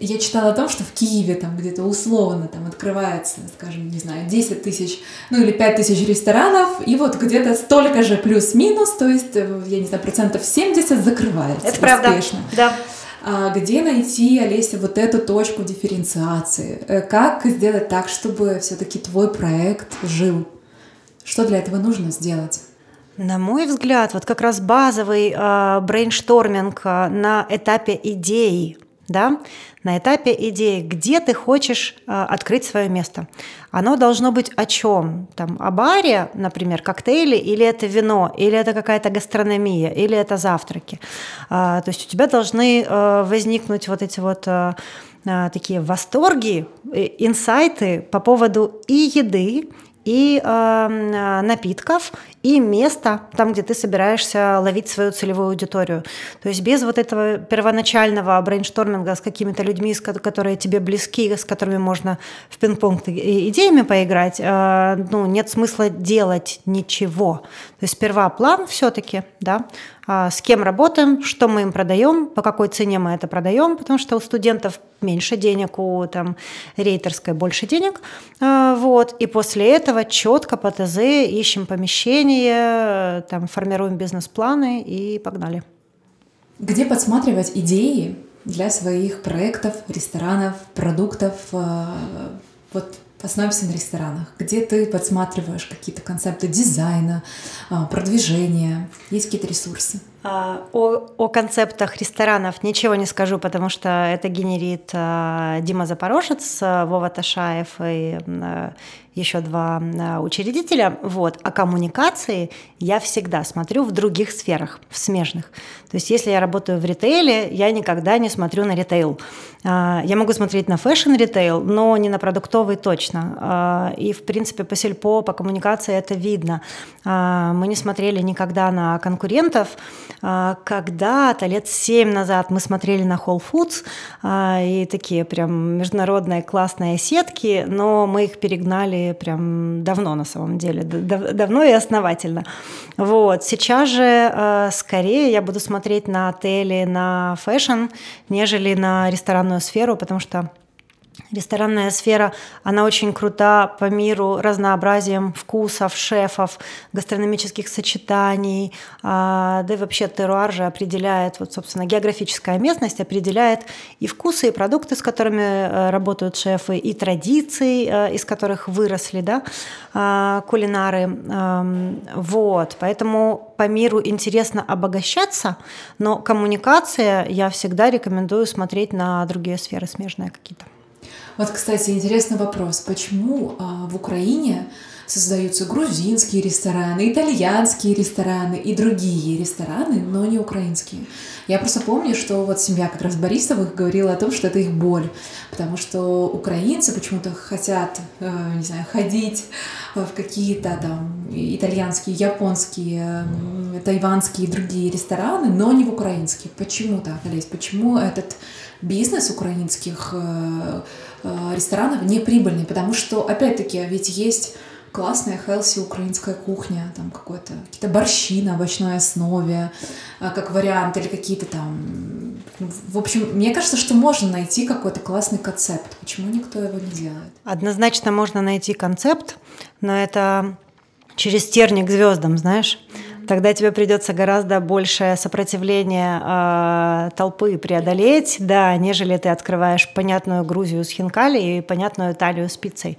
Я читала о том, что в Киеве там где-то условно там открывается, скажем, не знаю, 10 тысяч, ну или 5 тысяч ресторанов, и вот где-то столько же плюс-минус, то есть, э, я не знаю, процентов 70 закрывается Это правда, да. А где найти, Олеся, вот эту точку дифференциации? Э, как сделать так, чтобы все-таки твой проект жил? Что для этого нужно сделать? На мой взгляд, вот как раз базовый э, брейншторминг э, на этапе идеи, да, на этапе идеи, где ты хочешь э, открыть свое место. Оно должно быть о чем? Там, о баре, например, коктейли, или это вино, или это какая-то гастрономия, или это завтраки. Э, то есть у тебя должны э, возникнуть вот эти вот э, э такие восторги, э, инсайты по поводу и еды, и э, напитков, и место там, где ты собираешься ловить свою целевую аудиторию. То есть без вот этого первоначального брейншторминга с какими-то людьми, которые тебе близки, с которыми можно в пинг-понг идеями поиграть, э, ну, нет смысла делать ничего. То есть сперва план все-таки, да, а, с кем работаем, что мы им продаем, по какой цене мы это продаем, потому что у студентов меньше денег, у там, рейтерской больше денег. А, вот. И после этого четко по ТЗ ищем помещение, там, формируем бизнес-планы и погнали. Где подсматривать идеи для своих проектов, ресторанов, продуктов? А, вот Остановимся на ресторанах, где ты подсматриваешь какие-то концепты дизайна, продвижения, есть какие-то ресурсы? А, о, о концептах ресторанов ничего не скажу, потому что это генерит а, Дима Запорожец, а, Вова Ташаев и еще два учредителя. Вот. А коммуникации я всегда смотрю в других сферах, в смежных. То есть если я работаю в ритейле, я никогда не смотрю на ритейл. Я могу смотреть на fashion-ритейл, но не на продуктовый точно. И, в принципе, по Сильпо, по коммуникации это видно. Мы не смотрели никогда на конкурентов, когда-то, лет семь назад, мы смотрели на Whole Foods, а, и такие прям международные классные сетки, но мы их перегнали прям давно на самом деле, давно и основательно. Вот. Сейчас же а, скорее я буду смотреть на отели, на fashion, нежели на ресторанную сферу, потому что Ресторанная сфера, она очень крута по миру разнообразием вкусов, шефов, гастрономических сочетаний, а, да и вообще теруар же определяет, вот, собственно, географическая местность определяет и вкусы, и продукты, с которыми э, работают шефы, и традиции, э, из которых выросли, да, а, кулинары. Вот, поэтому по миру интересно обогащаться, но коммуникация я всегда рекомендую смотреть на другие сферы смежные какие-то. Вот, кстати, интересный вопрос. Почему а, в Украине создаются грузинские рестораны, итальянские рестораны и другие рестораны, но не украинские. Я просто помню, что вот семья как раз Борисовых говорила о том, что это их боль, потому что украинцы почему-то хотят, э, не знаю, ходить в какие-то там итальянские, японские, тайванские и другие рестораны, но не в украинские. Почему так, Олесь? Почему этот бизнес украинских э, э, ресторанов не прибыльный, потому что, опять-таки, ведь есть классная хелси украинская кухня, там какой-то какие-то борщи на овощной основе, а, как вариант, или какие-то там... В общем, мне кажется, что можно найти какой-то классный концепт. Почему никто его не делает? Однозначно можно найти концепт, но это через терник звездам, знаешь. Тогда тебе придется гораздо большее сопротивление э, толпы преодолеть, да, нежели ты открываешь понятную Грузию с хинкали и понятную Италию с пиццей.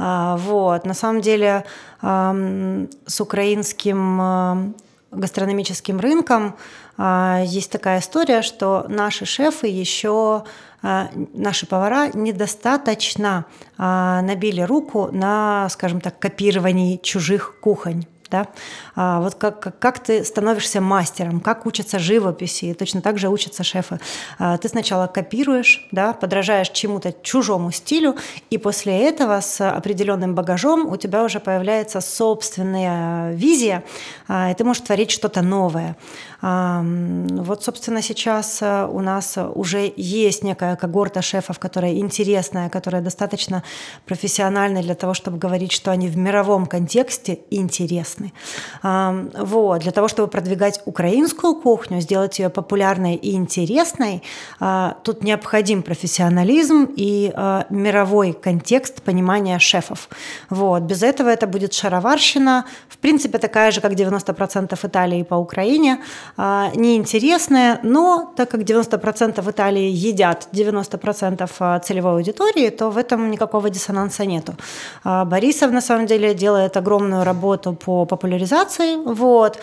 Э, вот. На самом деле э, с украинским э, гастрономическим рынком э, есть такая история, что наши шефы еще наши повара недостаточно набили руку на, скажем так, копировании чужих кухонь да? А, вот как, как, ты становишься мастером, как учатся живописи, точно так же учатся шефы. А, ты сначала копируешь, да, подражаешь чему-то чужому стилю, и после этого с определенным багажом у тебя уже появляется собственная визия, а, и ты можешь творить что-то новое. Вот, собственно, сейчас а, у нас уже есть некая когорта шефов, которая интересная, которая достаточно профессиональная для того, чтобы говорить, что они в мировом контексте интересны интересны. Вот. Для того, чтобы продвигать украинскую кухню, сделать ее популярной и интересной, а, тут необходим профессионализм и а, мировой контекст понимания шефов. Вот. Без этого это будет шароварщина, в принципе, такая же, как 90% Италии по Украине, а, неинтересная, но так как 90% Италии едят 90% целевой аудитории, то в этом никакого диссонанса нету. Борисов, на самом деле, делает огромную работу по популяризации. Вот.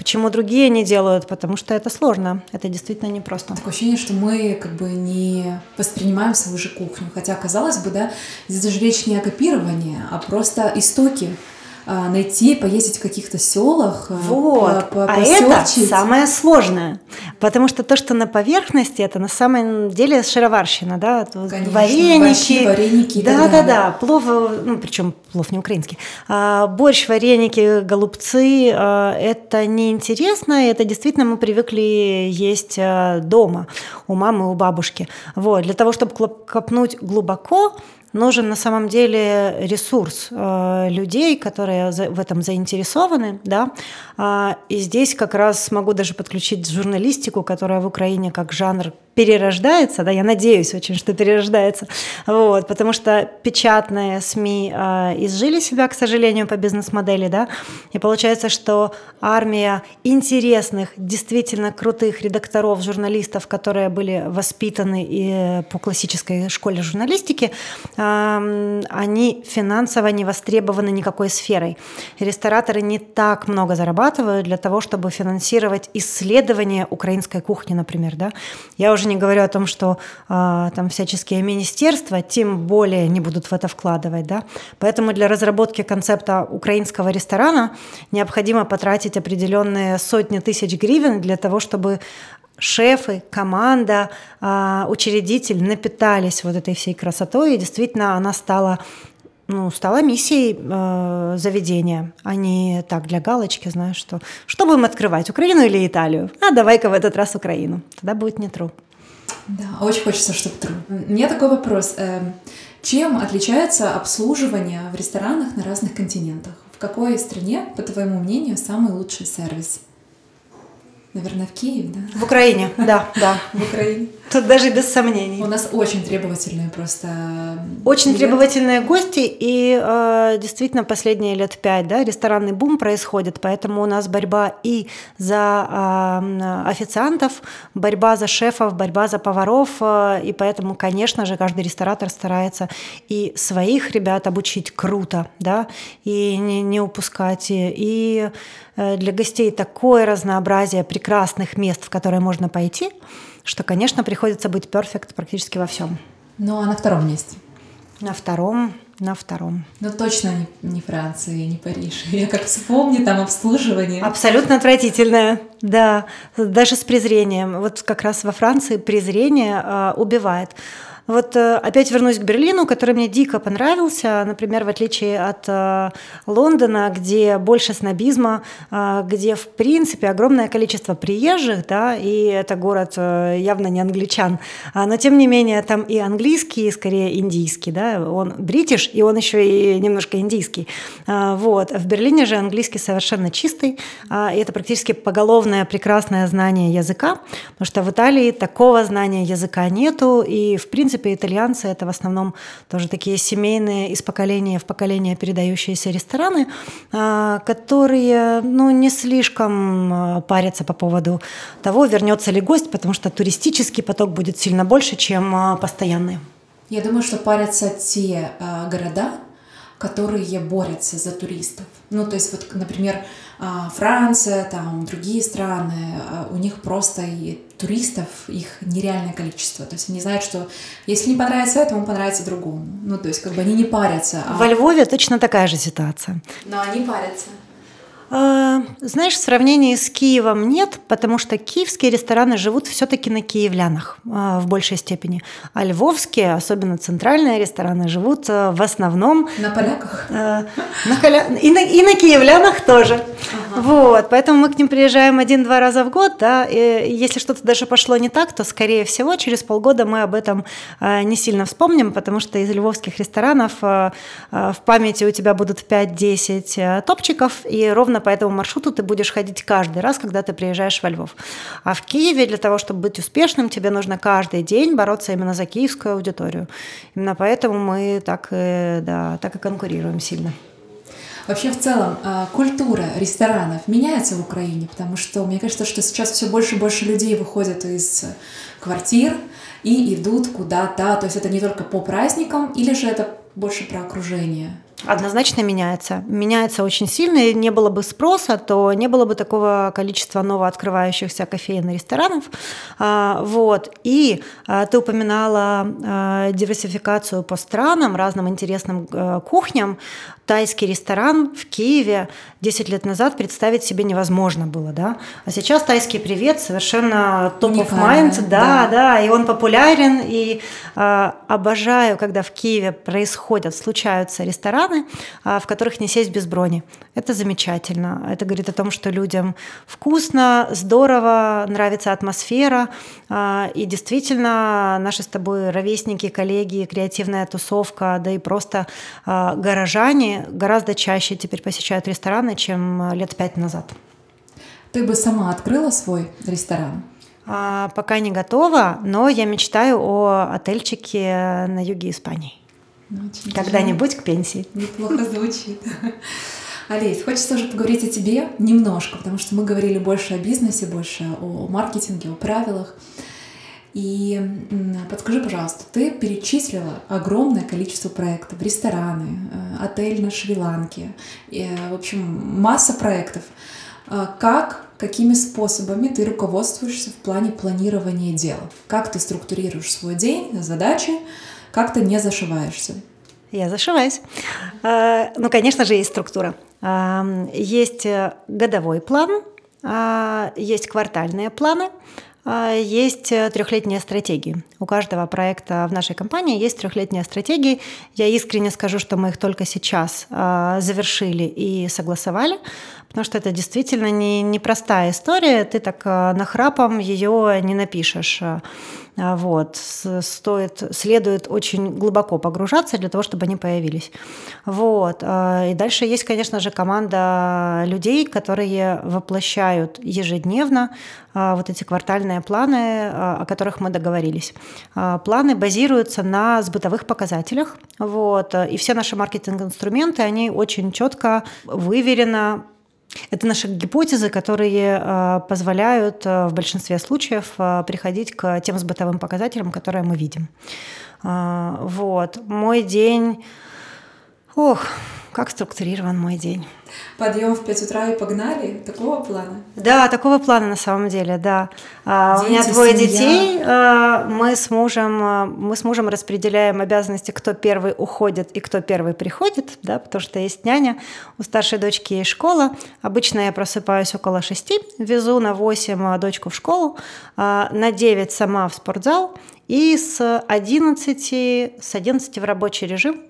Почему другие не делают? Потому что это сложно. Это действительно непросто. Такое ощущение, что мы как бы не воспринимаем свою же кухню. Хотя, казалось бы, да, здесь же речь не о копировании, а просто истоки а, найти, поездить в каких-то селах, а, вот. по, по, а это самое сложное, потому что то, что на поверхности, это на самом деле шароварщина, да, Конечно, вареники, борщи, вареники, да, да, да, плов, ну причем плов не украинский, а, борщ, вареники, голубцы, а, это неинтересно, это действительно мы привыкли есть дома у мамы, у бабушки, вот, для того, чтобы копнуть глубоко, нужен на самом деле ресурс э, людей, которые в этом заинтересованы, да, а, и здесь как раз могу даже подключить журналистику, которая в Украине как жанр перерождается, да, я надеюсь очень, что перерождается, вот, потому что печатные СМИ э, изжили себя, к сожалению, по бизнес-модели, да, и получается, что армия интересных, действительно крутых редакторов, журналистов, которые были воспитаны и по классической школе журналистики, э, они финансово не востребованы никакой сферой. Рестораторы не так много зарабатывают для того, чтобы финансировать исследования украинской кухни, например, да. Я уже не говорю о том, что а, там всяческие министерства тем более не будут в это вкладывать. Да? Поэтому для разработки концепта украинского ресторана необходимо потратить определенные сотни тысяч гривен для того, чтобы шефы, команда, а, учредитель напитались вот этой всей красотой, и действительно она стала ну, стала миссией э, заведения, а не так для галочки, знаешь, что что будем открывать, Украину или Италию? А давай-ка в этот раз Украину, тогда будет не true. Да, очень хочется, чтобы true. У меня такой вопрос. Эм, чем отличается обслуживание в ресторанах на разных континентах? В какой стране, по твоему мнению, самый лучший сервис? Наверное, в Киеве, да? В Украине, да, да. [laughs] В Украине. Тут даже без сомнений. У нас очень требовательные просто. Очень клиенты. требовательные гости, и э, действительно последние лет пять, да, ресторанный бум происходит, поэтому у нас борьба и за э, официантов, борьба за шефов, борьба за поваров, э, и поэтому, конечно же, каждый ресторатор старается и своих ребят обучить круто, да, и не, не упускать, и э, для гостей такое разнообразие прекрасных мест, в которые можно пойти, что, конечно, приходится быть перфект практически во всем. Ну а на втором месте? На втором, на втором. Ну точно не, не Франция, не Париж. [laughs] Я как вспомню там обслуживание. Абсолютно отвратительное, да, даже с презрением. Вот как раз во Франции презрение э, убивает. Вот э, опять вернусь к Берлину, который мне дико понравился, например, в отличие от э, Лондона, где больше снобизма, э, где, в принципе, огромное количество приезжих, да, и это город явно не англичан, а, но, тем не менее, там и английский, и скорее индийский, да, он бритиш, и он еще и немножко индийский. А, вот. В Берлине же английский совершенно чистый, а, и это практически поголовное прекрасное знание языка, потому что в Италии такого знания языка нету, и, в принципе, принципе, итальянцы это в основном тоже такие семейные, из поколения в поколение передающиеся рестораны, а, которые ну, не слишком а, парятся по поводу того, вернется ли гость, потому что туристический поток будет сильно больше, чем а, постоянный. Я думаю, что парятся те города, которые борются за туристов. Ну, то есть, вот, например, Франция, там другие страны, а, у них просто и туристов их нереальное количество. То есть они знают, что если не понравится этому, понравится другому. Ну, то есть как бы они не парятся. А... Во Львове точно такая же ситуация. Но они парятся. А, знаешь, в сравнении с Киевом нет, потому что киевские рестораны живут все-таки на киевлянах а, в большей степени, а львовские, особенно центральные рестораны, живут а, в основном на поляках, на коля... и, на, и на киевлянах тоже. Ага. Вот, поэтому мы к ним приезжаем один-два раза в год, да. И если что-то даже пошло не так, то скорее всего через полгода мы об этом не сильно вспомним, потому что из львовских ресторанов в памяти у тебя будут 5-10 топчиков и ровно по этому маршруту ты будешь ходить каждый раз, когда ты приезжаешь во Львов. А в Киеве для того, чтобы быть успешным, тебе нужно каждый день бороться именно за киевскую аудиторию. Именно поэтому мы так и, да, так и конкурируем сильно. Вообще, в целом, а, культура ресторанов меняется в Украине, потому что мне кажется, что сейчас все больше и больше людей выходят из квартир и идут куда-то. То есть это не только по праздникам, или же это больше про окружение? Однозначно меняется. Меняется очень сильно. И не было бы спроса, то не было бы такого количества новооткрывающихся кофеин и ресторанов. А, вот. И а, ты упоминала а, диверсификацию по странам, разным интересным кухням. Тайский ресторан в Киеве 10 лет назад представить себе невозможно было, да? А сейчас тайский привет совершенно топ of mind, да, да, да, и он популярен, и обожаю, когда в Киеве происходят, случаются рестораны, рестораны, а, в которых не сесть без брони. Это замечательно. Это говорит о том, что людям вкусно, здорово, нравится атмосфера. А, и действительно, наши с тобой ровесники, коллеги, креативная тусовка, да и просто а, горожане гораздо чаще теперь посещают рестораны, чем лет пять назад. Ты бы сама открыла свой ресторан? пока не готова, но я мечтаю о отельчике на юге Испании. Очень Когда-нибудь к пенсии. Неплохо звучит. Олесь, хочется уже поговорить о тебе немножко, потому что мы говорили больше о бизнесе, больше о маркетинге, о правилах. И подскажи, пожалуйста, ты перечислила огромное количество проектов, рестораны, э, отель на Шри-Ланке, э, в общем, масса проектов. Э, как, какими способами ты руководствуешься в плане планирования дел? Как ты структурируешь свой день, задачи, как ты не зашиваешься? Я зашиваюсь. А, ну, конечно же, есть структура. А, есть э, годовой план, а, есть квартальные планы, есть э, трехлетние стратегии. У каждого проекта в нашей компании есть трехлетние стратегии. Я искренне скажу, что мы их только сейчас завершили и согласовали, потому что это действительно не непростая история. Ты так нахрапом ее не напишешь. А, вот. Стоит, следует очень глубоко погружаться для того, чтобы они появились. Вот. А, и дальше есть, конечно же, команда людей, которые воплощают ежедневно вот эти квартальные планы, о которых мы договорились. Планы базируются на сбытовых показателях. Вот. И все наши маркетинг-инструменты, они очень четко, выверенно это наши гипотезы, которые э, позволяют э, в большинстве случаев э, приходить к тем сбытовым показателям, которые мы видим. Вот. Мой день... Ох, как структурирован мой день. Подъем в 5 утра и погнали? Такого плана? Да, такого плана на самом деле, да. Дети, У меня двое семья. детей. А, мы с, мужем, а, мы с мужем распределяем обязанности, кто первый уходит и кто первый приходит, да, потому что есть няня. У старшей дочки есть школа. Обычно я просыпаюсь около 6, везу на 8 дочку в школу, а, на 9 сама в спортзал и с 11, с 11 в рабочий режим, а,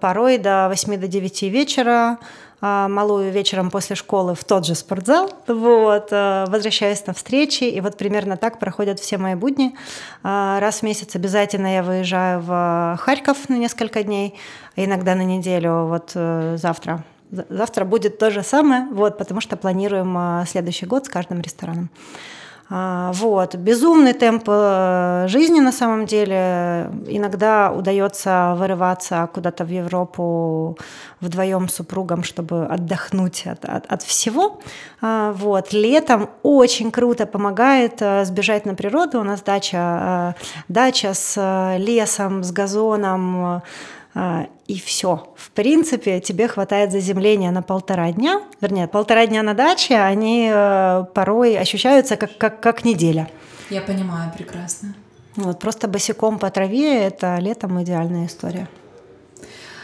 порой до 8 до 9 вечера, а, малую вечером после школы в тот же спортзал, вот, а, возвращаюсь на встречи, и вот примерно так проходят все мои будни. Раз в месяц обязательно я выезжаю в Харьков на несколько дней, иногда на неделю, вот э, завтра. Завтра будет то же самое, вот, потому что планируем следующий год с каждым рестораном. А, вот. Безумный темп э, жизни на самом деле. Иногда удается вырываться куда-то в Европу вдвоем с супругом, чтобы отдохнуть от, от, от всего. А, вот. Летом очень круто помогает э, сбежать на природу. У нас дача, э, дача с лесом, с газоном, и все. В принципе, тебе хватает заземления на полтора дня, вернее, полтора дня на даче, они э, порой ощущаются как, как, как неделя. Я понимаю прекрасно. Вот просто босиком по траве – это летом идеальная история.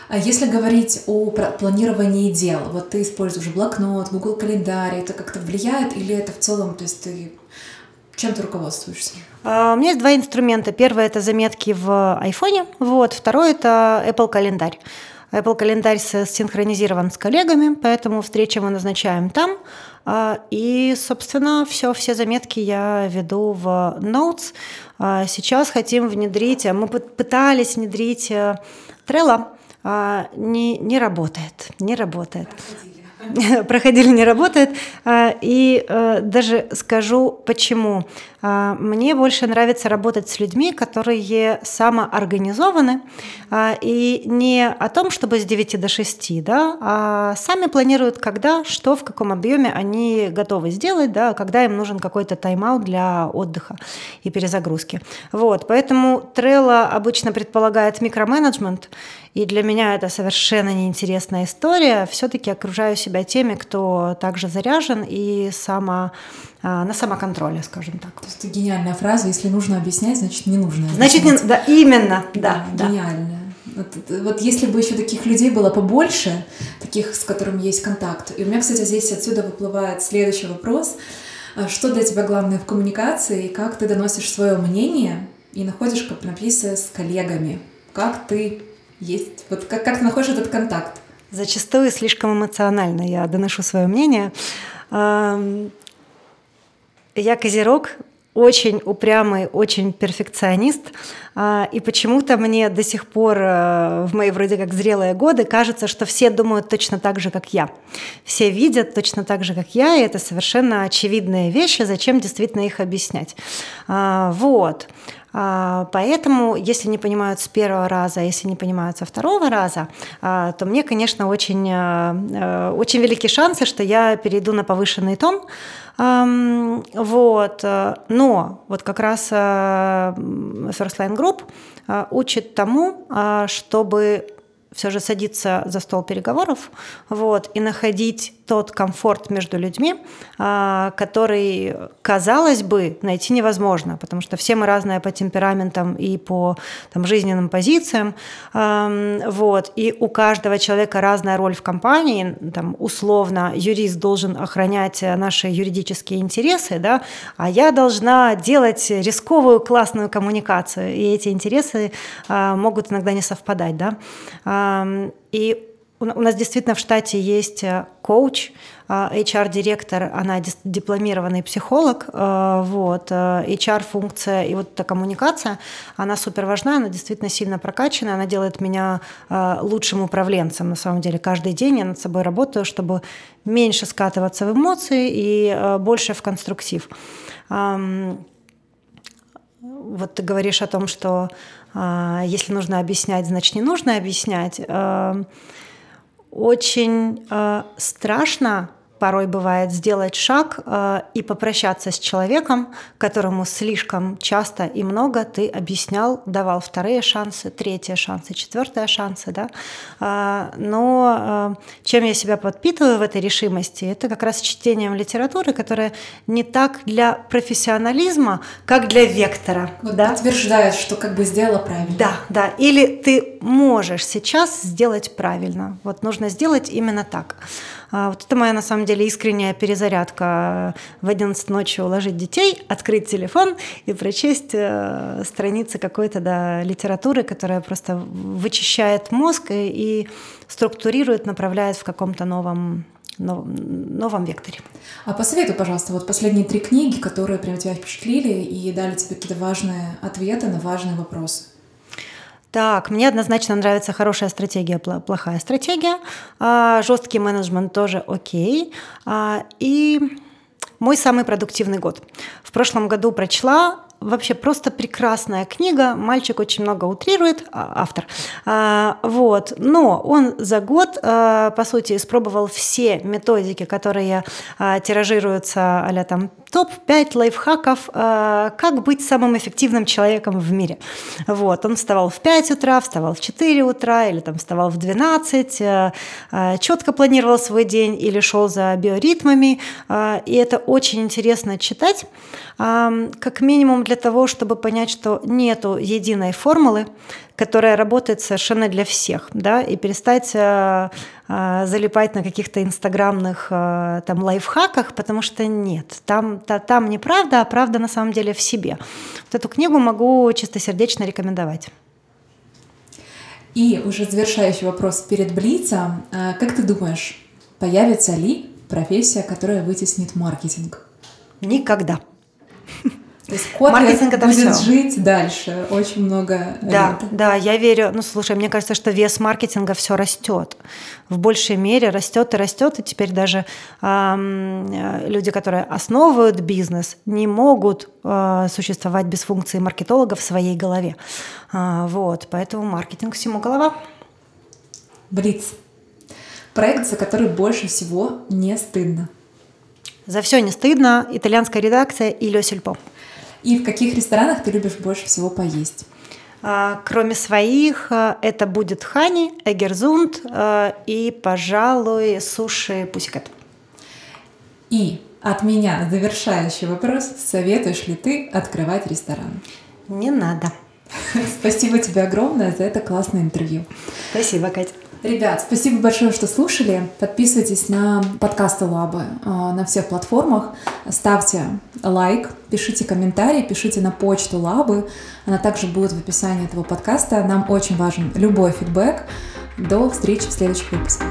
А если говорить о планировании дел, вот ты используешь блокнот, Google календарь, это как-то влияет или это в целом, то есть ты чем ты руководствуешься? А, у меня есть два инструмента. Первый – это заметки в айфоне, вот. второй – это Apple календарь. Apple календарь синхронизирован с коллегами, поэтому встречи мы назначаем там. А, и, собственно, все, все заметки я веду в Notes. А, сейчас хотим внедрить, мы пытались внедрить э, Trello, не, не работает, не работает. [laughs] Проходили. не работает. А, и э, даже скажу почему. А, мне больше нравится работать с людьми, которые самоорганизованы а, и не о том, чтобы с 9 до 6, да, а сами планируют, когда, что, в каком объеме они готовы сделать, да, когда им нужен какой-то тайм-аут для отдыха и перезагрузки. Вот, поэтому Trello обычно предполагает микроменеджмент, и для меня это совершенно неинтересная история. Все-таки окружаю себя теми, кто также заряжен и само, на самоконтроле, скажем так. То есть это гениальная фраза. Если нужно объяснять, значит не нужно. Значит, не, да, именно, да. да гениальная. Вот, вот если бы еще таких людей было побольше, таких, с которыми есть контакт. И у меня, кстати, здесь отсюда выплывает следующий вопрос. А что для тебя главное в коммуникации, и как ты доносишь свое мнение и находишь компромиссы с коллегами? Как ты есть? Вот как, как ты находишь этот контакт? Зачастую слишком эмоционально я доношу свое мнение. Я козерог, очень упрямый, очень перфекционист. А, и почему-то мне до сих пор э, в мои вроде как зрелые годы кажется, что все думают точно так же, как я. Все видят точно так же, как я, и это совершенно очевидные вещи, зачем действительно их объяснять. А, вот. А, поэтому, если не понимают с первого раза, если не понимают со второго раза, а, то мне, конечно, очень, э, э, очень велики шансы, что я перейду на повышенный тон. Вот. Но вот как раз э, First Line Group учит тому, чтобы все же садиться за стол переговоров вот, и находить тот комфорт между людьми, а, который, казалось бы, найти невозможно, потому что все мы разные по темпераментам и по там, жизненным позициям, вот, и у каждого человека разная роль в компании, там, условно, юрист должен охранять наши юридические интересы, да, а я должна делать рисковую классную коммуникацию, и эти интересы а, могут иногда не совпадать, да, и у нас действительно в штате есть э, коуч, HR-директор, э, она дипломированный психолог, э, вот, HR-функция и вот эта коммуникация, она супер важна, она действительно сильно прокачана, она делает меня лучшим управленцем, на самом деле. Каждый день я над собой работаю, чтобы меньше скатываться в эмоции и больше в конструктив. Вот ты говоришь о том, что если нужно объяснять, значит не нужно объяснять очень э, страшно порой бывает сделать шаг э, и попрощаться с человеком, которому слишком часто и много ты объяснял, давал вторые шансы, третьи шансы, четвертые шансы, да. Э, но э, чем я себя подпитываю в этой решимости, это как раз чтением литературы, которая не так для профессионализма, как для вектора. Вот да? Подтверждает, что как бы сделала правильно. Да, да. Или ты можешь сейчас сделать правильно. Вот нужно сделать именно так. А, вот это моя, на самом деле, искренняя перезарядка. В 11 ночи уложить детей, открыть телефон и прочесть э, страницы какой-то да, литературы, которая просто вычищает мозг и, и структурирует, направляет в каком-то новом новом векторе. А посоветуй, пожалуйста, вот последние три книги, которые прям тебя впечатлили и дали тебе какие-то важные ответы на важные вопросы. Так, мне однозначно нравится хорошая стратегия, плохая стратегия. А, жесткий менеджмент тоже окей. А, и мой самый продуктивный год. В прошлом году прочла вообще просто прекрасная книга. Мальчик очень много утрирует, а, автор. А, вот. Но он за год, а, по сути, испробовал все методики, которые тиражируются а там топ-5 лайфхаков, как быть самым эффективным человеком в мире. Вот. Он вставал в 5 утра, вставал в 4 утра или там вставал в 12, четко планировал свой день или шел за биоритмами. И это очень интересно читать. Как минимум для того, чтобы понять, что нету единой формулы, которая работает совершенно для всех, да, и перестать э, э, залипать на каких-то инстаграмных э, там лайфхаках, потому что нет, там, та, там не правда, а правда на самом деле в себе. Вот эту книгу могу чистосердечно рекомендовать. И уже завершающий вопрос перед Блицем. Как ты думаешь, появится ли профессия, которая вытеснит маркетинг? Никогда. То есть код Маркетинг это будет все. жить дальше очень много да, лет. Да, я верю. Ну, слушай, мне кажется, что вес маркетинга все растет. В большей мере растет и растет. И теперь даже э, люди, которые основывают бизнес, не могут э, существовать без функции маркетолога в своей голове. А, вот, поэтому маркетинг всему голова. Блиц. Проект, за который больше всего не стыдно. За все не стыдно. Итальянская редакция и Лё Сельпо. И в каких ресторанах ты любишь больше всего поесть? А, кроме своих, а, это будет Хани, Эгерзунд а, и, пожалуй, суши Пусикет. И от меня завершающий вопрос. Советуешь ли ты открывать ресторан? Не надо. [laughs] Спасибо тебе огромное за это классное интервью. Спасибо, Катя. Ребят, спасибо большое, что слушали. Подписывайтесь на подкасты Лабы на всех платформах. Ставьте лайк, пишите комментарии, пишите на почту Лабы. Она также будет в описании этого подкаста. Нам очень важен любой фидбэк. До встречи в следующих выпусках.